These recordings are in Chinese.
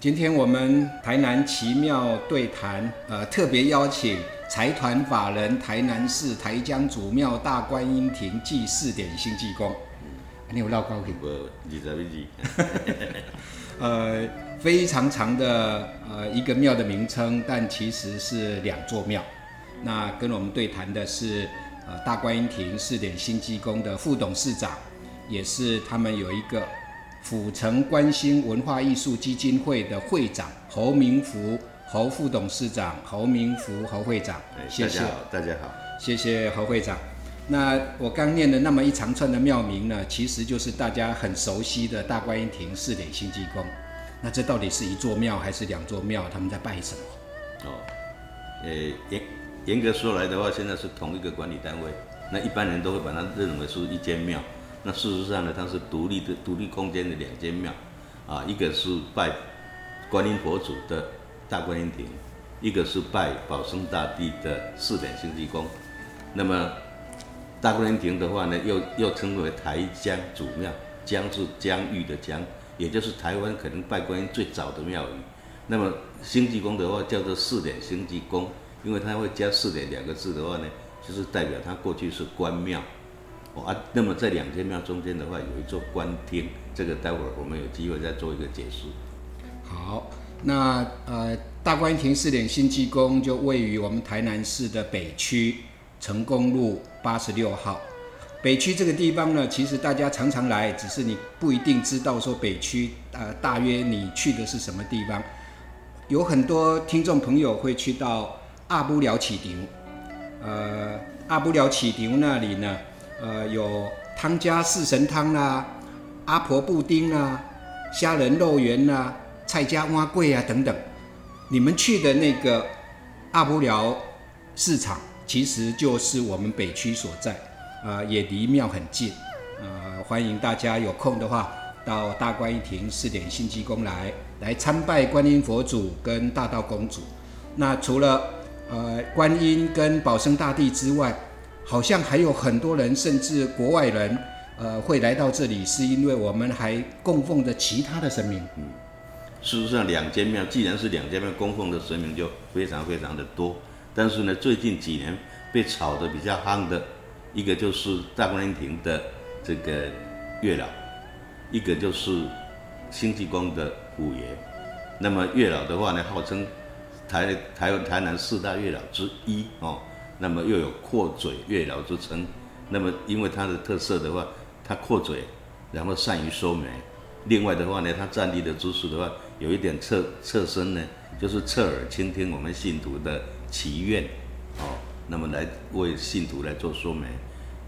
今天我们台南奇妙对谈，呃，特别邀请财团法人台南市台江祖庙大观音亭祭祀点新济公。你有绕高屏？无二十一字。呃，非常长的呃一个庙的名称，但其实是两座庙。那跟我们对谈的是呃大观音亭四点新济公的副董事长，也是他们有一个。府城关心文化艺术基金会的会长侯明福，侯副董事长侯明福，侯会长，谢谢，大家好，谢谢侯会长。那我刚念的那么一长串的庙名呢，其实就是大家很熟悉的大观音亭四点新济公。那这到底是一座庙还是两座庙？他们在拜什么？哦，呃，严严格说来的话，现在是同一个管理单位。那一般人都会把它认为是一间庙。那事实上呢，它是独立的、独立空间的两间庙，啊，一个是拜观音佛祖的大观音亭，一个是拜保生大帝的四点星济宫。那么大观音亭的话呢，又又称为台江祖庙，江是江域的江，也就是台湾可能拜观音最早的庙宇。那么星济宫的话叫做四点星济宫，因为它会加四点两个字的话呢，就是代表它过去是关庙。哦啊，那么在两间庙中间的话，有一座官厅，这个待会儿我们有机会再做一个解释。好，那呃，大观亭四点新济宫就位于我们台南市的北区成功路八十六号。北区这个地方呢，其实大家常常来，只是你不一定知道说北区呃大约你去的是什么地方。有很多听众朋友会去到阿布寮启亭，呃，阿布寮启亭那里呢。呃，有汤家四神汤啦，阿婆布丁啦，虾仁肉圆啦，蔡家蛙桂啊等等。你们去的那个阿布寮市场，其实就是我们北区所在，啊，也离庙很近。呃，欢迎大家有空的话，到大观音亭四点新济宫来，来参拜观音佛祖跟大道公主。那除了呃观音跟保生大帝之外，好像还有很多人，甚至国外人，呃，会来到这里，是因为我们还供奉着其他的神明。嗯，事实上，两间庙既然是两间庙，供奉的神明就非常非常的多。但是呢，最近几年被炒得比较夯的，一个就是大观音亭的这个月老，一个就是星济宫的五爷。那么月老的话呢，号称台台湾台南四大月老之一哦。那么又有阔嘴月老之称，那么因为它的特色的话，它阔嘴，然后善于说媒。另外的话呢，它站立的姿势的话，有一点侧侧身呢，就是侧耳倾听我们信徒的祈愿，哦，那么来为信徒来做说媒。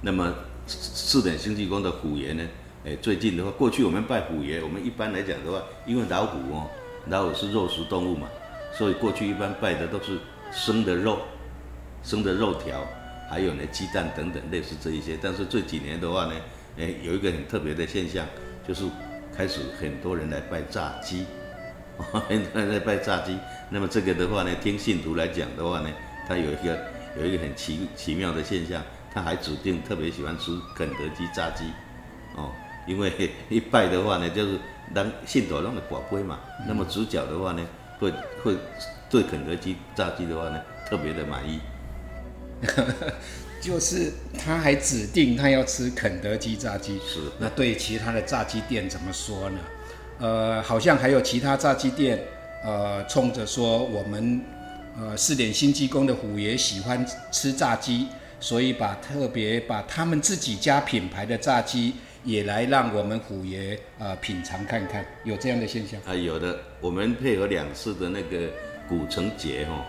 那么四点星际宫的虎爷呢，哎，最近的话，过去我们拜虎爷，我们一般来讲的话，因为老虎哦，老虎是肉食动物嘛，所以过去一般拜的都是生的肉。生的肉条，还有呢鸡蛋等等类似这一些，但是这几年的话呢，哎，有一个很特别的现象，就是开始很多人来拜炸鸡，很多人在拜炸鸡。那么这个的话呢，听信徒来讲的话呢，他有一个有一个很奇奇妙的现象，他还指定特别喜欢吃肯德基炸鸡，哦，因为 一拜的话呢，就是当信徒让的寡杯嘛，那么主角的话呢，会会对肯德基炸鸡的话呢，特别的满意。就是他还指定他要吃肯德基炸鸡，是那对其他的炸鸡店怎么说呢？呃，好像还有其他炸鸡店，呃，冲着说我们呃四点新鸡公的虎爷喜欢吃炸鸡，所以把特别把他们自己家品牌的炸鸡也来让我们虎爷呃品尝看看，有这样的现象啊？有的，我们配合两次的那个古城节哦，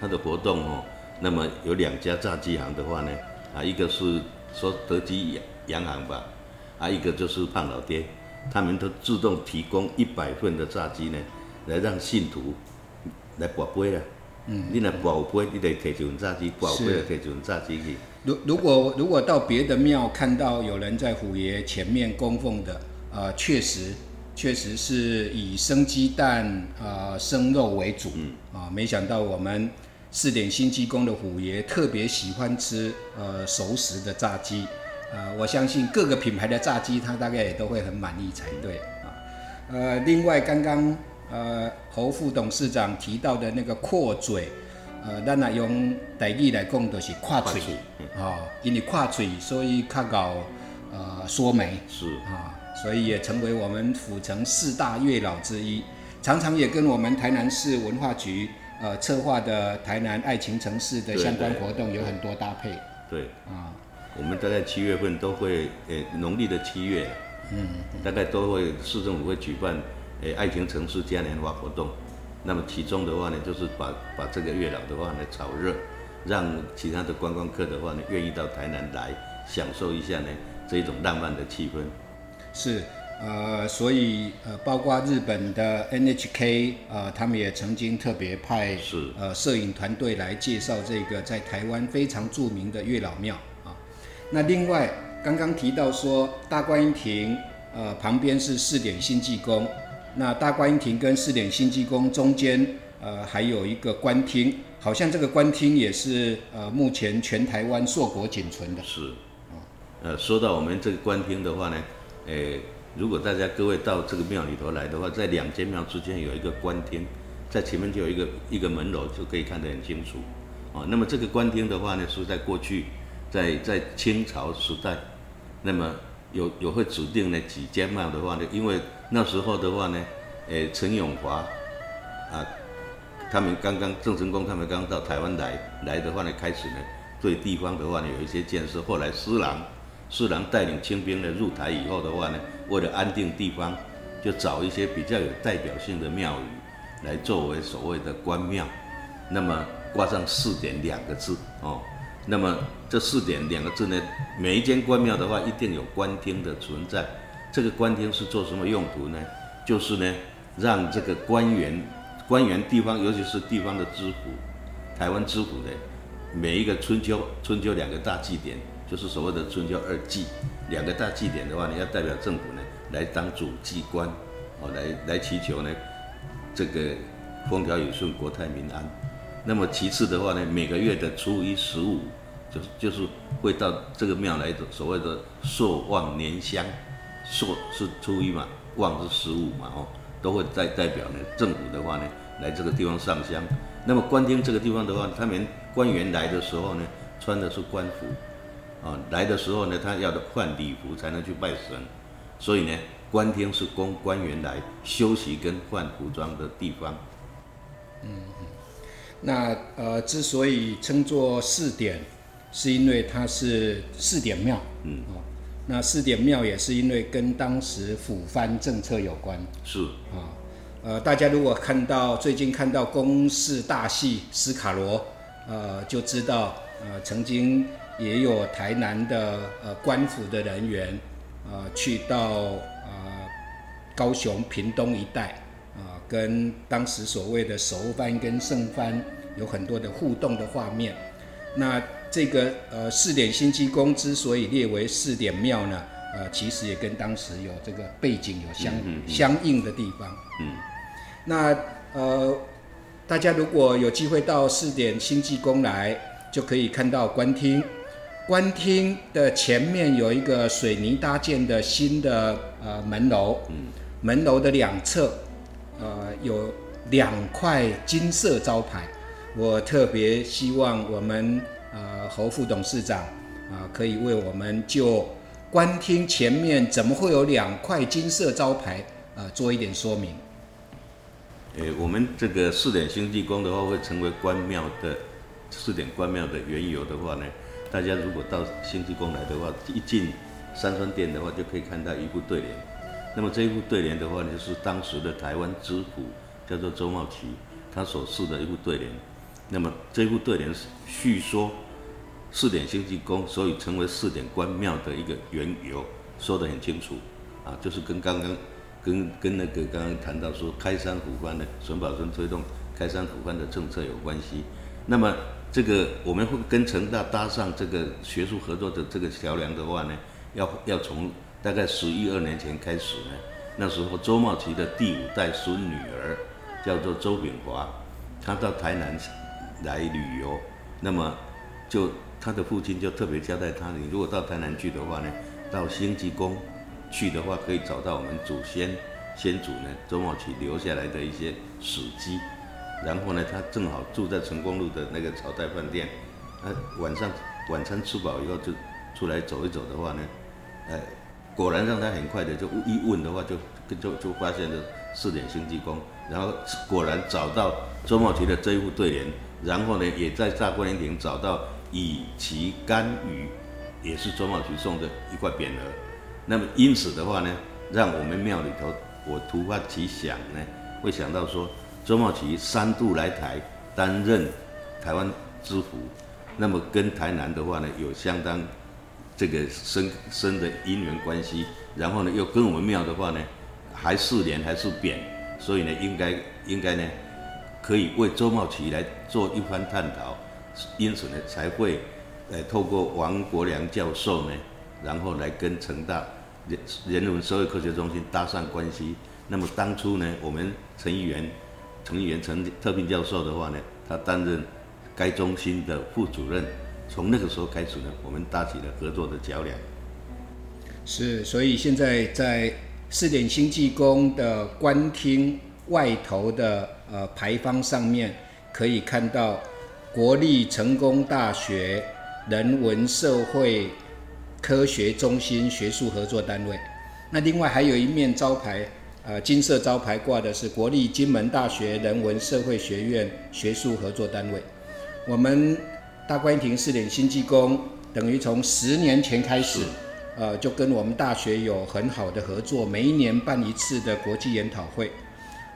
它的活动哦。那么有两家炸鸡行的话呢，啊，一个是说德基洋行吧，啊，一个就是胖老爹，他们都自动提供一百份的炸鸡呢，来让信徒来保杯啊。嗯，你来保杯，你得提一份炸鸡，保杯提一份炸鸡去。如如果如果到别的庙看到有人在虎爷前面供奉的，呃，确实确实是以生鸡蛋啊生肉为主，嗯，啊，没想到我们。四点新鸡公的虎爷特别喜欢吃呃熟食的炸鸡，呃，我相信各个品牌的炸鸡他大概也都会很满意才对啊。呃，另外刚刚呃侯副董事长提到的那个阔嘴，呃，咱来用台语来讲就是跨嘴跨嘴啊，因为跨嘴，所以较搞呃说媒是。啊，所以也成为我们府城四大月老之一，常常也跟我们台南市文化局呃策划的台南爱情城市的相关活动有很多搭配对。啊。我们大概七月份都会，诶、农历的七月，嗯，大概都会市政府会举办，诶、爱情城市嘉年华活动。那么其中的话呢，就是把把这个月老的话呢炒热，让其他的观光客的话呢愿意到台南来享受一下呢这一种浪漫的气氛。是，呃，所以呃，包括日本的 NHK，呃，他们也曾经特别派是呃摄影团队来介绍这个在台湾非常著名的月老庙啊。那另外刚刚提到说大观音亭，呃，旁边是四点新济宫，那大观音亭跟四点新济宫中间，呃，还有一个官厅，好像这个官厅也是呃目前全台湾硕果仅存的。是，呃，说到我们这个官厅的话呢，诶、如果大家各位到这个庙里头来的话，在两间庙之间有一个官厅，在前面就有一个一个门楼，就可以看得很清楚。哦，那么这个官厅的话呢，是在过去，在在清朝时代，那么有有会指定呢几间庙的话呢，因为那时候的话呢，诶、陈永华啊，他们刚刚郑成功他们刚到台湾来来的话呢，开始呢对地方的话呢有一些建设。后来施琅施琅带领清兵呢入台以后的话呢，为了安定地方，就找一些比较有代表性的庙宇来作为所谓的官庙，那么挂上四点两个字哦。那么这四点两个字呢，每一间官庙的话一定有官厅的存在。这个官厅是做什么用途呢？就是呢，让这个官员官员地方，尤其是地方的知府，台湾知府的每一个春秋，春秋两个大祭典，就是所谓的春秋二祭，两个大祭典的话你，要代表政府呢来当主祭官，哦，来来祈求呢这个风调雨顺、国泰民安。那么其次的话呢，每个月的初一、十五，就是就是会到这个庙来的所谓的朔望年香，朔是初一嘛，望是十五嘛，哦，都会代代表呢政府的话呢来这个地方上香。那么官厅这个地方的话，他们官员来的时候呢，穿的是官服，啊，来的时候呢，他要的换礼服才能去拜神，所以呢，官厅是供官员来休息跟换服装的地方。嗯那呃，之所以称作四点，是因为它是四点庙，嗯，哦，那四点庙也是因为跟当时府藩政策有关。是。啊。呃，大家如果看到最近看到公视大戏《斯卡罗》，呃，就知道呃曾经也有台南的呃官府的人员，呃去到呃高雄屏东一带，啊、跟当时所谓的熟番跟剩番有很多的互动的画面。那这个呃四点新济宫之所以列为四点庙呢，呃，其实也跟当时有这个背景有相、嗯嗯嗯相应的地方。嗯，那呃，大家如果有机会到四点新济宫来，就可以看到官厅。官厅的前面有一个水泥搭建的新的呃门楼，嗯门楼的两侧呃有两块金色招牌。我特别希望我们呃侯副董事长啊、可以为我们就官厅前面怎么会有两块金色招牌呃做一点说明。诶，我们这个四点星济宫的话，会成为关庙的四点关庙的缘由的话呢，大家如果到星济宫来的话，一进三川殿的话，就可以看到一副对联。那么这一副对联的话呢，是当时的台湾知府叫做周茂奇，他所赐的一副对联。那么这副对联是叙说四点星济宫所以成为四点关庙的一个缘由，说得很清楚啊，就是跟刚刚跟跟那个刚刚谈到说开山抚番的孙宝春推动开山抚番的政策有关系。那么这个我们会跟成大搭上这个学术合作的这个桥梁的话呢，要要从大概十一二年前开始呢，那时候周茂奇的第五代孙女儿叫做周炳华，她到台南来旅游，那么就他的父亲就特别交代他，你如果到台南去的话呢，到兴济宫去的话，可以找到我们祖先先祖呢周茂启留下来的一些史迹。然后呢，他正好住在成功路的那个朝代饭店，他晚上晚餐吃饱以后就出来走一走的话呢，呃，果然让他很快的就一问的话就就就发现了四点星际宫，然后果然找到周茂奇的这一副对联，然后呢也在大观园亭找到以其干羽，也是周茂奇送的一块匾额，那么因此的话呢，让我们庙里头我突发奇想呢，会想到说。周茂奇三度来台担任台湾知府，那么跟台南的话呢有相当这个深深的姻缘关系，然后呢又跟我们庙的话呢还是连还是扁，所以呢应该应该呢可以为周茂奇来做一番探讨，因此呢才会呃透过王国良教授呢，然后来跟成大人人文社会科学中心搭上关系。那么当初呢我们陈议员。陈议员陈特聘教授的话呢，他担任该中心的副主任。从那个时候开始呢，我们搭起了合作的桥梁。是，所以现在在四点星际宫的官厅外头的呃牌坊上面，可以看到国立成功大学人文社会科学中心学术合作单位。那另外还有一面招牌。呃，金色招牌挂的是国立金门大学人文社会学院学术合作单位。我们大观亭试点新技工，等于从十年前开始，呃，就跟我们大学有很好的合作，每一年办一次的国际研讨会。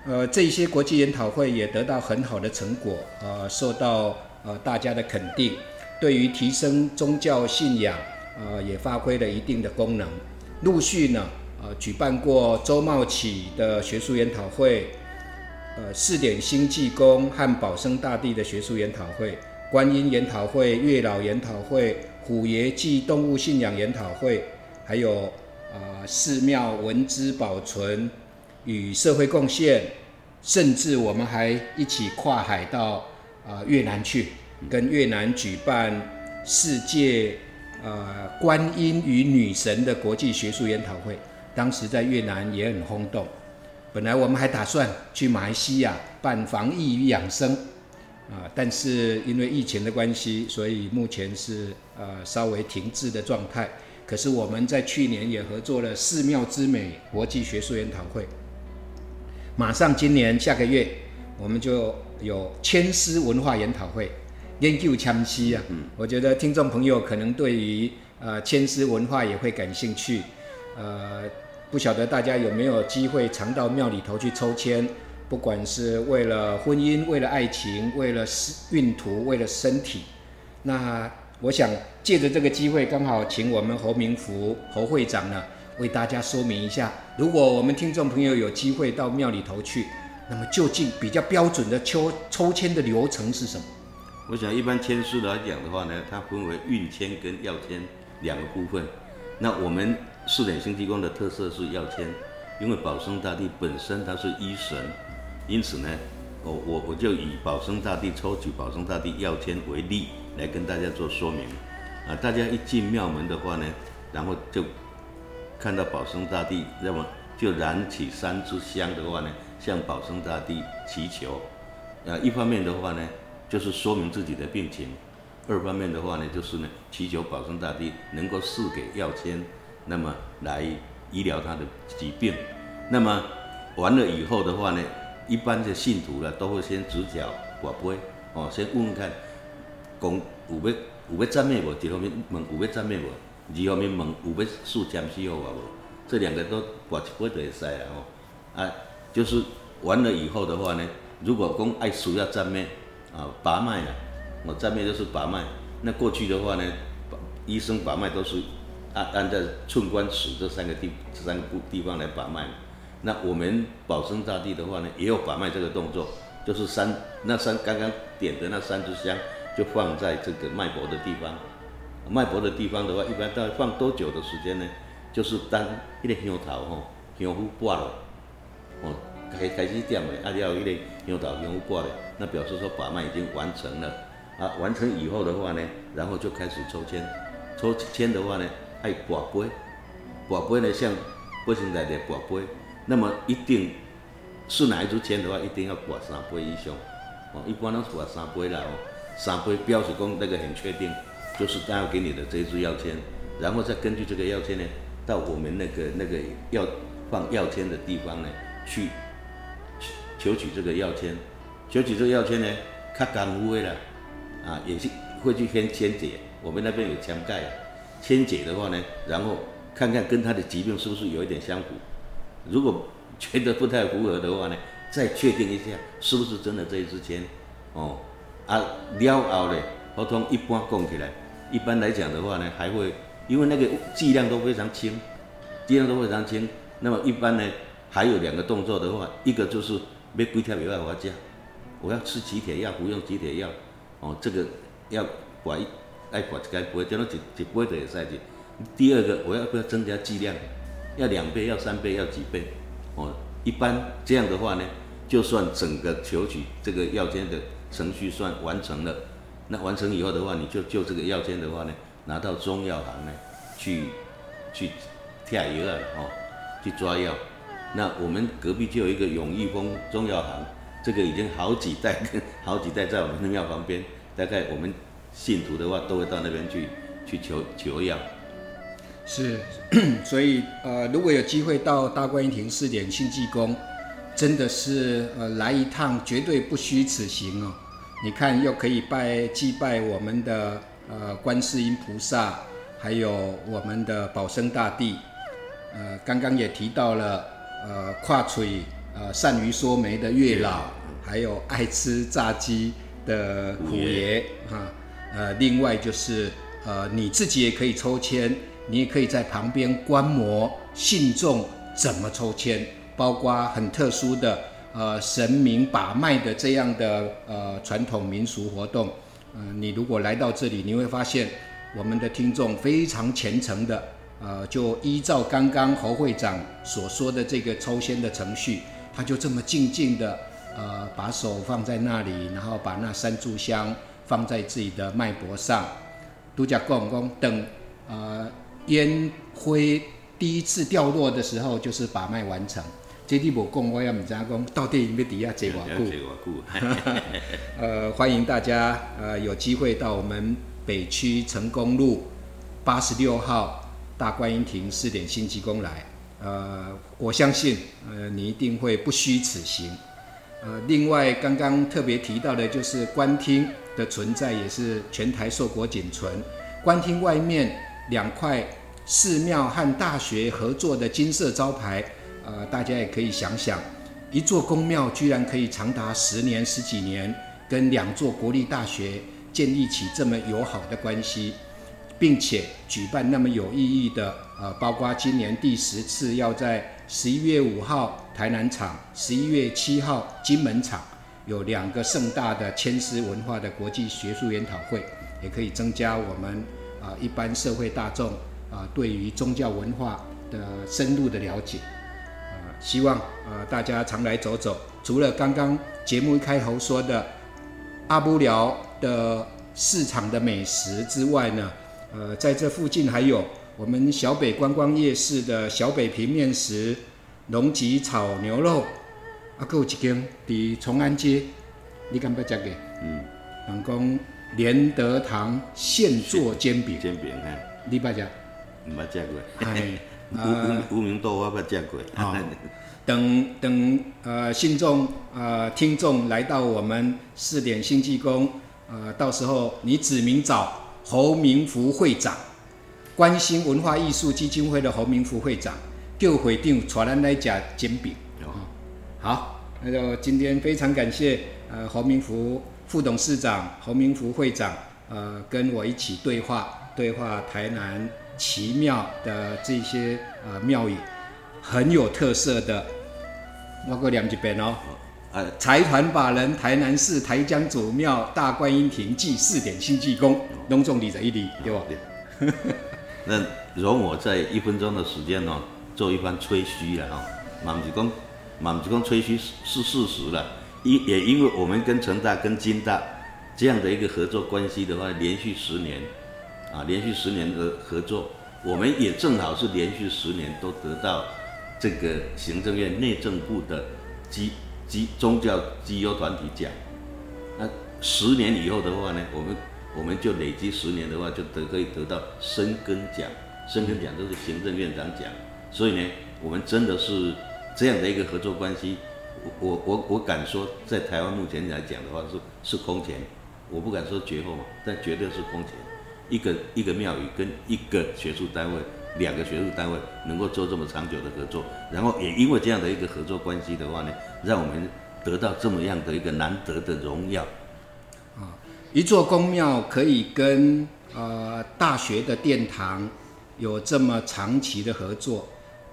呃，这些国际研讨会也得到很好的成果，呃，受到呃大家的肯定，对于提升宗教信仰，呃，也发挥了一定的功能。陆续呢。呃，举办过周茂启的学术研讨会，呃，四点星济公和保生大帝的学术研讨会，观音研讨会、月老研讨会、虎爷祭动物信仰研讨会，还有啊寺庙文资保存与社会贡献，甚至我们还一起跨海到啊越南去，跟越南举办世界呃观音与女神的国际学术研讨会。当时在越南也很轰动，本来我们还打算去马来西亚办防疫与养生，啊，但是因为疫情的关系，所以目前是呃稍微停滞的状态。可是我们在去年也合作了寺庙之美国际学术研讨会，马上今年下个月我们就有千丝文化研讨会，研究枪西啊，我觉得听众朋友可能对于呃千丝文化也会感兴趣，呃。不晓得大家有没有机会常到庙里头去抽签，不管是为了婚姻、为了爱情、为了运途、为了身体。那我想借着这个机会，刚好请我们侯明福侯会长呢，为大家说明一下，如果我们听众朋友有机会到庙里头去，那么究竟比较标准的抽抽签的流程是什么？我想一般签书来讲的话呢，它分为运签跟要签两个部分。那我们。四点星际宫的特色是要签，因为保生大帝本身他是医神，因此呢，我我我就以保生大帝抽取保生大帝要签为例来跟大家做说明。啊，大家一进庙门的话呢，然后就看到保生大帝，那么就燃起三支香的话呢，向保生大帝祈求。啊，一方面的话呢，就是说明自己的病情；二方面的话呢，就是呢，祈求保生大帝能够赐给药签。那么来医疗他的疾病，那么完了以后的话呢，一般的信徒呢都会先指教寡杯，哦，先问问看，讲有要有要赞美无？一方面问有要赞美无？二方面问有要树签诗好无？这两个都寡一杯就会使啊哦。啊，就是完了以后的话呢，如果讲爱需要赞美啊，把脉啊，我赞美就是把脉。那过去的话呢，医生把脉都是。按按在寸关尺这三个地这三个地方来把脉，那我们保生大帝的话呢，也有把脉这个动作，就是三那三刚刚点的那三支香，就放在这个脉搏的地方。脉搏的地方的话，一般大概放多久的时间呢？就是当一个香头吼，香火挂了，哦，开开始点的，啊，要一个香头香火挂了，那表示说把脉已经完成了。啊，完成以后的话呢，然后就开始抽签，抽签的话呢。爱跋杯，跋杯呢像不生来的跋杯，那么一定是哪一支签的话，一定要挂三杯以上。哦，一般都是挂三杯啦。哦，三杯标识工那个很确定，就是他要给你的这一支药签，然后再根据这个药签呢，到我们那个那个药放药签的地方呢，去求取这个药签。求取这个药签呢，较功夫的啦，啊，也是会去先签解。我们那边有签盖先，解的话呢，然后看看跟他的疾病是不是有一点相符。如果觉得不太符合的话呢，再确定一下是不是真的这一支签。哦，啊了后呢，合同一般供起来，一般来讲的话呢，还会因为那个剂量都非常轻，剂量都非常轻。那么一般呢，还有两个动作的话，一个就是要几条药我要加。我要吃几铁药，服用几铁药，哦，这个要管，爱管一个杯，叫做一一杯的也塞进。第二个，我要不要增加剂量？要两倍，要三倍，要几倍？哦，一般这样的话呢，就算整个求取这个药监的程序算完成了，那完成以后的话，你就就这个药监的话呢，拿到中药行呢去去贴药了哦，去抓药。那我们隔壁就有一个永益丰中药行。这个已经好几代，好几代在我们的庙旁边。大概我们信徒的话，都会到那边去去求求药。是，所以呃，如果有机会到大观音亭四点庆济宫，真的是呃来一趟，绝对不虚此行哦。你看，又可以拜祭拜我们的呃观世音菩萨，还有我们的保生大帝。呃，刚刚也提到了呃跨嘴。呃，善于说媒的月老，还有爱吃炸鸡的虎爷哈，呃，另外就是呃，你自己也可以抽签，你也可以在旁边观摩信众怎么抽签，包括很特殊的呃神明把脉的这样的呃传统民俗活动。嗯，你如果来到这里，你会发现我们的听众非常虔诚的，呃，就依照刚刚侯会长所说的这个抽签的程序。他就这么静静的，呃，把手放在那里，然后把那三炷香放在自己的脉搏上。独家公公等，呃，烟灰第一次掉落的时候，就是把脉完成。这地步公我也唔知讲到底要底下 坐偌久？呃，欢迎大家，呃，有机会到我们北区成功路八十六号大观音亭四点新济宫来。呃，我相信，呃，你一定会不虚此行。呃，另外，刚刚特别提到的，就是观厅的存在，也是全台硕果仅存。官厅外面两块寺庙和大学合作的金色招牌，呃，大家也可以想想，一座公庙居然可以长达十年、十几年，跟两座国立大学建立起这么友好的关系。并且举办那么有意义的，呃，包括今年第十次要在十一月五号台南场，十一月七号金门场，有两个盛大的千丝文化的国际学术研讨会，也可以增加我们啊一般社会大众啊对于宗教文化的深入的了解，啊，希望啊大家常来走走。除了刚刚节目一开头说的阿布寮的市场的美食之外呢？呃，在这附近还有我们小北观光夜市的小北平面食、龙脊炒牛肉，啊，还有一间伫崇安街，你敢不食嘅？嗯，人讲连德堂现做煎饼，煎饼啊，你捌食？唔捌食过。哎，无无名豆我捌食过。等等，呃，信众呃听众来到我们四点新济宫，呃，到时候你指名找。侯明福会长，关心文化艺术基金会的侯明福会长，就会长传咱来家煎饼。好，那就今天非常感谢呃侯明福副董事长、侯明福会长呃跟我一起对话，对话台南奇妙的这些呃庙宇，很有特色的，我过两几遍哦。财团法人台南市台江祖庙大观音亭祭四点新济公，隆重礼在一礼，对吧？那容我在一分钟的时间哦，做一番吹嘘了哈。满子公，满子公吹嘘是事实了，因也因为我们跟成大跟金大这样的一个合作关系的话，连续十年啊，连续十年的合作，我们也正好是连续十年都得到这个行政院内政部的基基宗教基优团体奖。那十年以后的话呢，我们我们就累积十年的话，就得可以得到深根奖。深根奖就是行政院长奖，所以呢，我们真的是这样的一个合作关系。我我我敢说，在台湾目前来讲的话，是是空前。我不敢说绝后，但绝对是空前。一个一个庙宇跟一个学术单位，两个学术单位能够做这么长久的合作，然后也因为这样的一个合作关系的话呢，让我们得到这么样的一个难得的荣耀。啊，一座公庙可以跟呃大学的殿堂有这么长期的合作，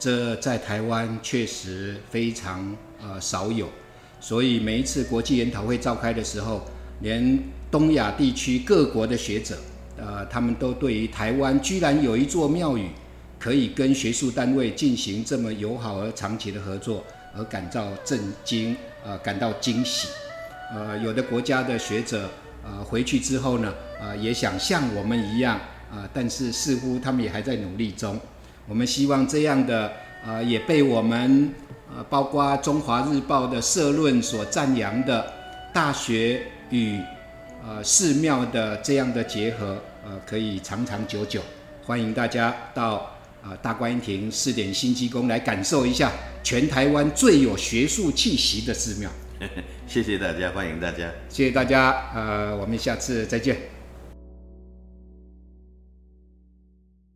这在台湾确实非常呃少有。所以每一次国际研讨会召开的时候，连东亚地区各国的学者。呃，他们都对于台湾居然有一座庙宇可以跟学术单位进行这么友好而长期的合作，而感到震惊，呃，感到惊喜。呃，有的国家的学者，呃，回去之后呢，呃，也想像我们一样，呃，但是似乎他们也还在努力中。我们希望这样的，呃，也被我们，呃，包括中华日报的社论所赞扬的大学与。呃，寺庙的这样的结合，呃，可以长长久久。欢迎大家到啊大观音亭试点新基宫来感受一下全台湾最有学术气息的寺庙。谢谢大家，欢迎大家，谢谢大家，呃，我们下次再见。